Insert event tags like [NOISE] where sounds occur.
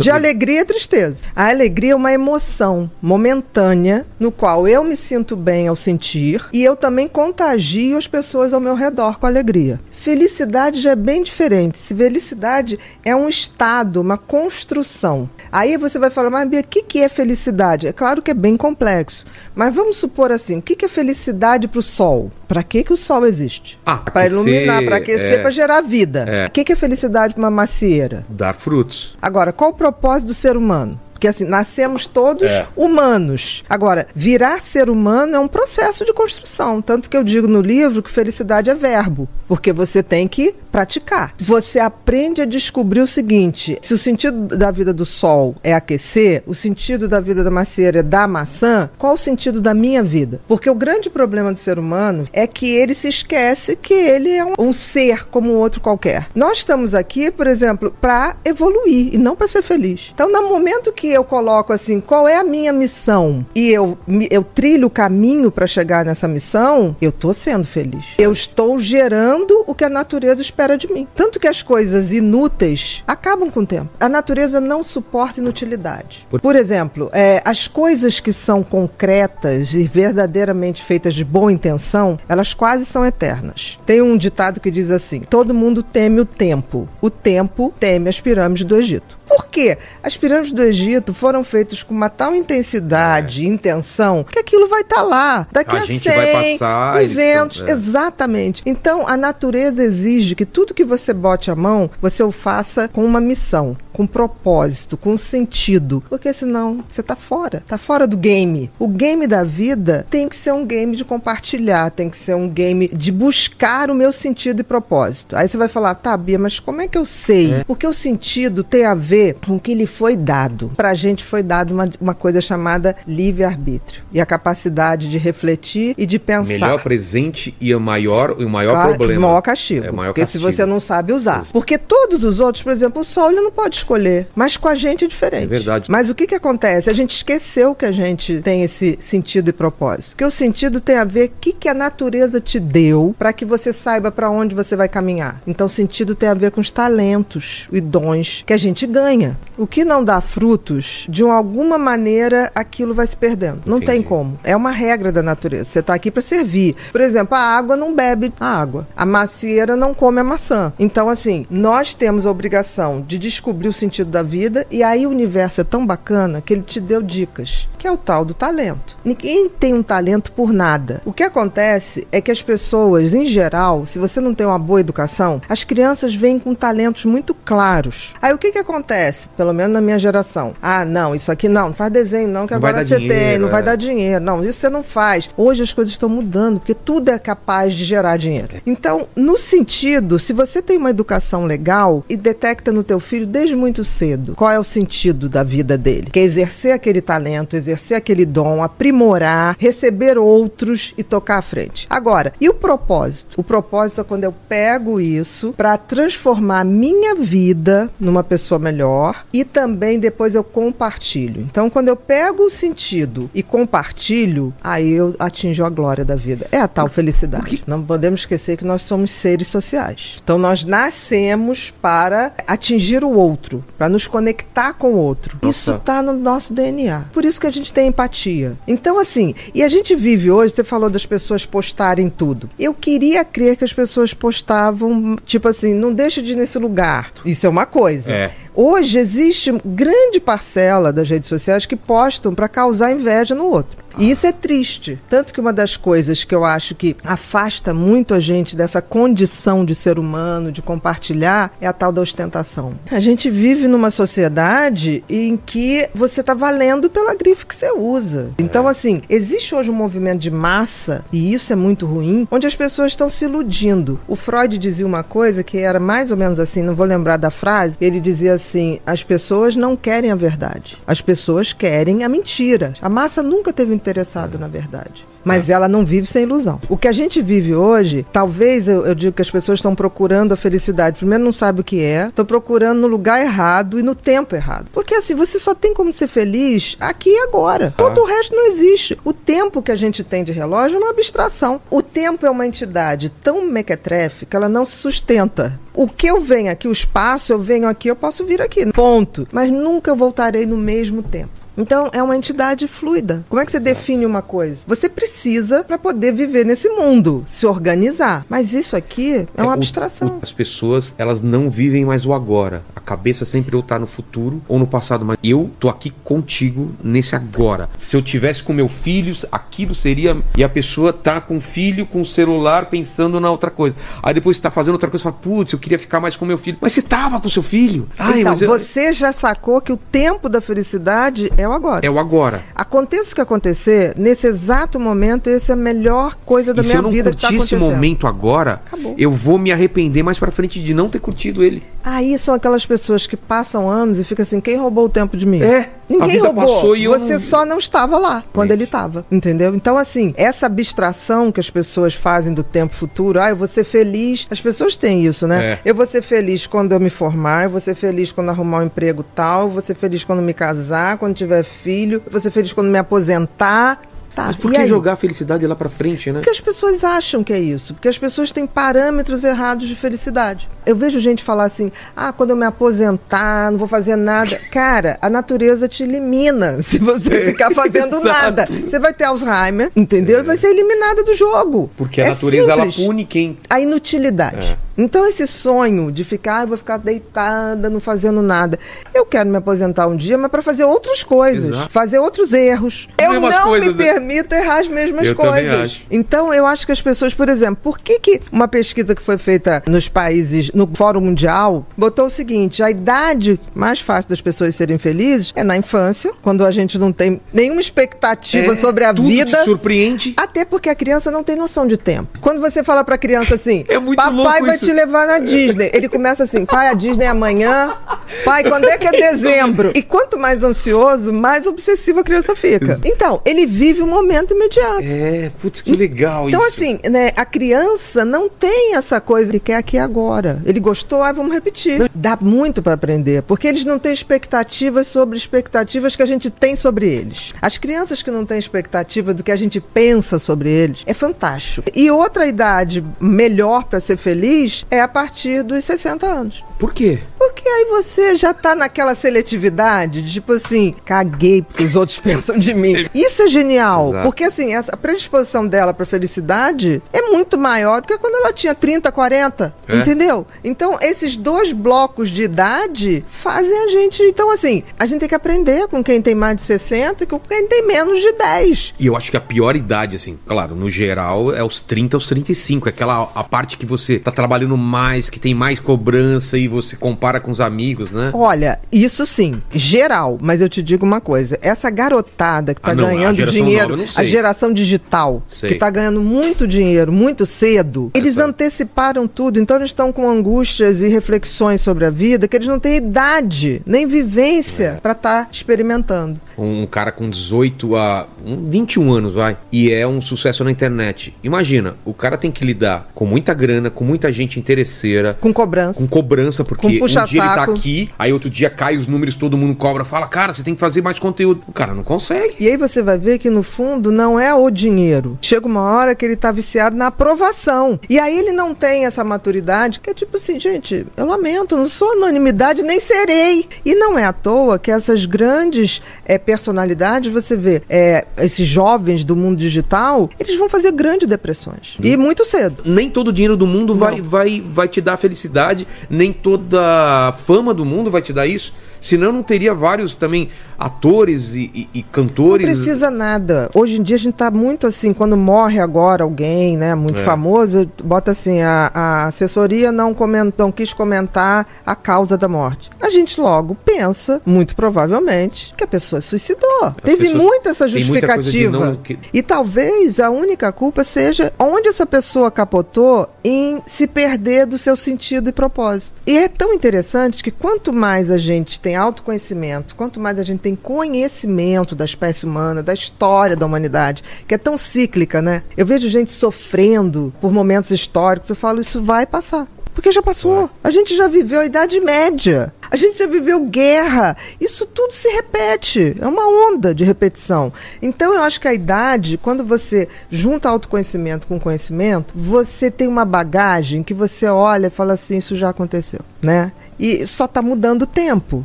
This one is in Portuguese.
De alegria e tristeza. A alegria é uma emoção momentânea no qual eu me sinto bem ao sentir e eu também contagio as pessoas ao meu redor com alegria. Felicidade já é bem diferente. Se felicidade é um estado, uma construção. Aí você vai falar, mas Bia, o que, que é felicidade? É claro que é bem complexo. Mas vamos supor assim: o que, que é felicidade para o sol? Para que, que o sol existe? Ah, para iluminar, para aquecer, é, para gerar vida. O é. que, que é felicidade para uma macieira? Dar frutos. Agora, qual o propósito do ser humano? Porque assim, nascemos todos É. humanos. Agora, virar ser humano é um processo de construção. Tanto que eu digo no livro que felicidade é verbo. Porque você tem que praticar. Você aprende a descobrir o seguinte: se o sentido da vida do sol é aquecer, o sentido da vida da macieira é dar maçã, qual o sentido da minha vida? Porque o grande problema do ser humano é que ele se esquece que ele é um, um ser como outro qualquer. Nós estamos aqui, por exemplo, para evoluir e não para ser feliz. Então, no momento que eu coloco assim, qual é a minha missão e eu, eu trilho o caminho para chegar nessa missão, eu tô sendo feliz. Eu estou gerando o que a natureza espera de mim. Tanto que as coisas inúteis acabam com o tempo. A natureza não suporta inutilidade. Por- Por exemplo, é, as coisas que são concretas e verdadeiramente feitas de boa intenção, elas quase são eternas. Tem um ditado que diz assim: todo mundo teme o tempo, o tempo teme as pirâmides do Egito. Por quê? As pirâmides do Egito foram feitas com uma tal intensidade e intenção que aquilo vai estar lá. Daqui A a, gente 100, vai passar, eles 200, estão- é. exatamente. Então, a natureza exige que tudo que você bote a mão, você o faça com uma missão, com propósito, com sentido. Porque senão você tá fora. Tá fora do game. O game da vida tem que ser um game de compartilhar, tem que ser um game de buscar o meu sentido e propósito. Aí você vai falar, tá, Bia, mas como é que eu sei? Porque o sentido tem a ver com o que lhe foi dado. Pra gente foi dado uma, uma coisa chamada livre-arbítrio. E a capacidade de refletir e de pensar. Melhor presente e o maior, o maior Claro, problema. maior castigo. É o maior porque castigo. se você não sabe usar. Porque todos os outros, por exemplo, o sol ele não pode escolher. Mas com a gente é diferente. É verdade. Mas o que, que acontece? A gente esqueceu que a gente tem esse sentido e propósito. Porque o sentido tem a ver com o que, que a natureza te deu para que você saiba para onde você vai caminhar. Então, o sentido tem a ver com os talentos e dons que a gente ganha. O que não dá frutos, de alguma maneira, aquilo vai se perdendo. Não tem Entendi. como. É uma regra da natureza. Você está aqui para servir. Por exemplo, a água não bebe a água. A macieira não come a maçã. Então, assim, nós temos a obrigação de descobrir o sentido da vida e aí o universo é tão bacana que ele te deu dicas, que é o tal do talento. Ninguém tem um talento por nada. O que acontece é que as pessoas, em geral, se você não tem uma boa educação, as crianças vêm com talentos muito claros. Aí o que que acontece? Pelo menos na minha geração. Ah, não, isso aqui não, não faz desenho não, que Não vai agora você tem, dinheiro, não vai é. dar dinheiro. Não, isso você não faz. Hoje as coisas estão mudando, porque tudo é capaz de gerar dinheiro. Então, no sentido, se você tem uma educação legal e detecta no teu filho desde muito cedo qual é o sentido da vida dele, que é exercer aquele talento, exercer aquele dom, aprimorar, receber outros e tocar à frente. Agora, e o propósito? O propósito é quando eu pego isso para transformar a minha vida numa pessoa melhor e também depois eu compartilho. Então, quando eu pego o sentido e compartilho, aí eu atinjo a glória da vida. É a tal felicidade. Não podemos esquecer que nós somos seres sociais. Então, nós nascemos para atingir o outro, para nos conectar com o outro. Nossa. Isso está no nosso DNA. Por isso que a gente tem empatia. Então, assim, e a gente vive hoje, você falou das pessoas postarem tudo. Eu queria crer que as pessoas postavam, tipo assim, não deixa de ir nesse lugar. Isso é uma coisa. É. Hoje existe grande parcela das redes sociais que postam para causar inveja no outro. E isso é triste. Tanto que uma das coisas que eu acho que afasta muito a gente dessa condição de ser humano, de compartilhar, é a tal da ostentação. A gente vive numa sociedade em que você está valendo pela grife que você usa. Então, assim, existe hoje um movimento de massa, e isso é muito ruim, onde as pessoas estão se iludindo. O Freud dizia uma coisa que era mais ou menos assim, não vou lembrar da frase, ele dizia assim: as pessoas não querem a verdade, as pessoas querem a mentira. A massa nunca teve interessada, na verdade. Mas ela não vive sem ilusão. O que a gente vive hoje, talvez eu, eu digo que as pessoas estão procurando a felicidade. Primeiro, não sabe o que é, estão procurando no lugar errado e no tempo errado. Porque assim, você só tem como ser feliz aqui e agora. Ah. Todo o resto não existe. O tempo que a gente tem de relógio é uma abstração. O tempo é uma entidade tão mequetrefe que ela não se sustenta. O que eu venho aqui, o espaço, eu venho aqui, eu posso vir aqui. Ponto. Mas nunca voltarei no mesmo tempo. Então, é uma entidade fluida. Como é que você define uma coisa? Você precisa para poder viver nesse mundo, se organizar. Mas isso aqui é uma o- abstração. o- as pessoas, elas não vivem mais o agora. A cabeça sempre ou tá no futuro ou no passado. Mas eu tô aqui contigo nesse agora. Se eu tivesse com meu filho, aquilo seria. E a pessoa tá com o filho, com o celular, pensando na outra coisa. Aí depois você tá fazendo outra coisa e fala, putz, eu queria ficar mais com meu filho. Mas você tava com seu filho. Ai, então, eu- você já sacou que o tempo da felicidade é o agora. É o agora. Aconteça o que acontecer, nesse exato momento, essa é a melhor coisa da e se minha eu não vida que tá curtir esse momento agora, Acabou. eu vou me arrepender mais pra frente de não ter curtido ele. Aí são aquelas pessoas que passam anos e ficam assim, quem roubou o tempo de mim? É, Ninguém roubou. passou e eu Você não- só não estava lá quando ele estava, entendeu? Então, assim, essa abstração que as pessoas fazem do tempo futuro, ah, eu vou ser feliz. As pessoas têm isso, né? É. Eu vou ser feliz quando eu me formar, eu vou ser feliz quando arrumar um emprego tal, eu vou ser feliz quando me casar, quando tiver filho, eu vou ser feliz quando me aposentar. Tá, Mas por que jogar a felicidade lá pra frente, né? Porque as pessoas acham que é isso. Porque as pessoas têm parâmetros errados de felicidade. Eu vejo gente falar assim: ah, quando eu me aposentar, não vou fazer nada. [LAUGHS] Cara, a natureza te elimina [LAUGHS] se você ficar fazendo nada. Você vai ter Alzheimer, entendeu? E vai ser eliminada do jogo. Porque a É natureza ela simples. pune quem. A inutilidade. É. Então, esse sonho de ficar, ah, eu vou ficar deitada, não fazendo nada. Eu quero me aposentar um dia, mas para fazer outras coisas, Exato. fazer outros erros. As eu não coisas, me né? permito errar as mesmas Eu coisas. Então, eu acho que as pessoas, por exemplo, por que, que uma pesquisa que foi feita nos países, no Fórum Mundial, botou o seguinte: a idade mais fácil das pessoas serem felizes é na infância, quando a gente não tem nenhuma expectativa É, sobre a tudo vida. te surpreende. Até porque a criança não tem noção de tempo. Quando você fala pra criança assim, [LAUGHS] É muito papai vai isso." te levar na Disney. Ele começa assim, pai, a Disney é amanhã. [LAUGHS] Pai, quando é que é dezembro? E quanto mais ansioso, mais obsessivo a criança fica. Então, ele vive o momento imediato. É, putz, que legal Então, isso. assim, né, a criança não tem essa coisa que quer aqui e agora. Ele gostou, ah, vamos repetir. Dá muito para aprender, porque eles não têm expectativas sobre expectativas que a gente tem sobre eles. As crianças que não têm expectativa do que a gente pensa sobre eles, é fantástico. E outra idade melhor para ser feliz é a partir dos 60 anos. Por quê? Porque aí você já tá naquela seletividade, de, tipo assim, caguei porque os outros [LAUGHS] pensam de mim. Isso é genial, Exato. porque assim, essa a predisposição dela pra felicidade é muito maior do que quando ela tinha 30, 40, É. entendeu? Então, esses dois blocos de idade fazem a gente, então assim, a gente tem que aprender com quem tem mais de 60 e com quem tem menos de 10. E eu acho que a pior idade, assim, claro, no geral, é os 30 aos 35. É aquela a parte que você tá trabalhando mais, que tem mais cobrança e você compara com os amigos, né? Olha, isso sim, geral, mas eu te digo uma coisa: essa garotada que tá Ah, não, ganhando dinheiro, nova a geração digital, Sei. que tá ganhando muito dinheiro muito cedo, eles Essa- anteciparam tudo, então eles estão com angústias e reflexões sobre a vida que eles não têm idade nem vivência É. pra estar experimentando. Um cara com 18 a um, 21 anos, vai, e é um sucesso na internet. Imagina, o cara tem que lidar com muita grana, com muita gente interesseira, Com cobrança. com cobrança, porque Com um dia ele tá aqui, aí outro dia cai os números, todo mundo cobra, fala, cara, você tem que fazer mais conteúdo. O cara não consegue. E aí você vai ver que no fundo não é o dinheiro. Chega uma hora que ele tá viciado na aprovação. E aí ele não tem essa maturidade, que é tipo assim, gente, eu lamento, não sou anonimidade, nem serei. E não é à toa que essas grandes eh, personalidades, você vê, eh, esses jovens do mundo digital, eles vão fazer grandes depressões. E muito cedo. Nem todo o dinheiro do mundo vai, Não. vai, vai te dar felicidade, nem toda a fama do mundo vai te dar isso. Senão não teria vários também atores e, e- e Não cantores. precisa nada. Hoje em dia a gente tá muito assim, quando morre agora alguém, né, muito É. famoso, bota assim, a, a assessoria não, comentou, não quis comentar a causa da morte. A gente logo pensa, muito provavelmente, que a pessoa suicidou. Teve essa tem muita de justificativa. não- que- E talvez a única culpa seja onde essa pessoa capotou em se perder do seu sentido e propósito. E é tão interessante que quanto mais a gente tem autoconhecimento, quanto mais a gente tem conhecimento da espécie humana, da história da humanidade, que é tão cíclica, né? Eu vejo gente sofrendo por momentos históricos, eu falo, isso vai passar. Porque já passou. A gente já viveu a Idade Média. A gente já viveu guerra. Isso tudo se repete. É uma onda de repetição. Então eu acho que a idade, quando você junta autoconhecimento com conhecimento, você tem uma bagagem que você olha e fala assim: isso já aconteceu, né? E só está mudando o tempo.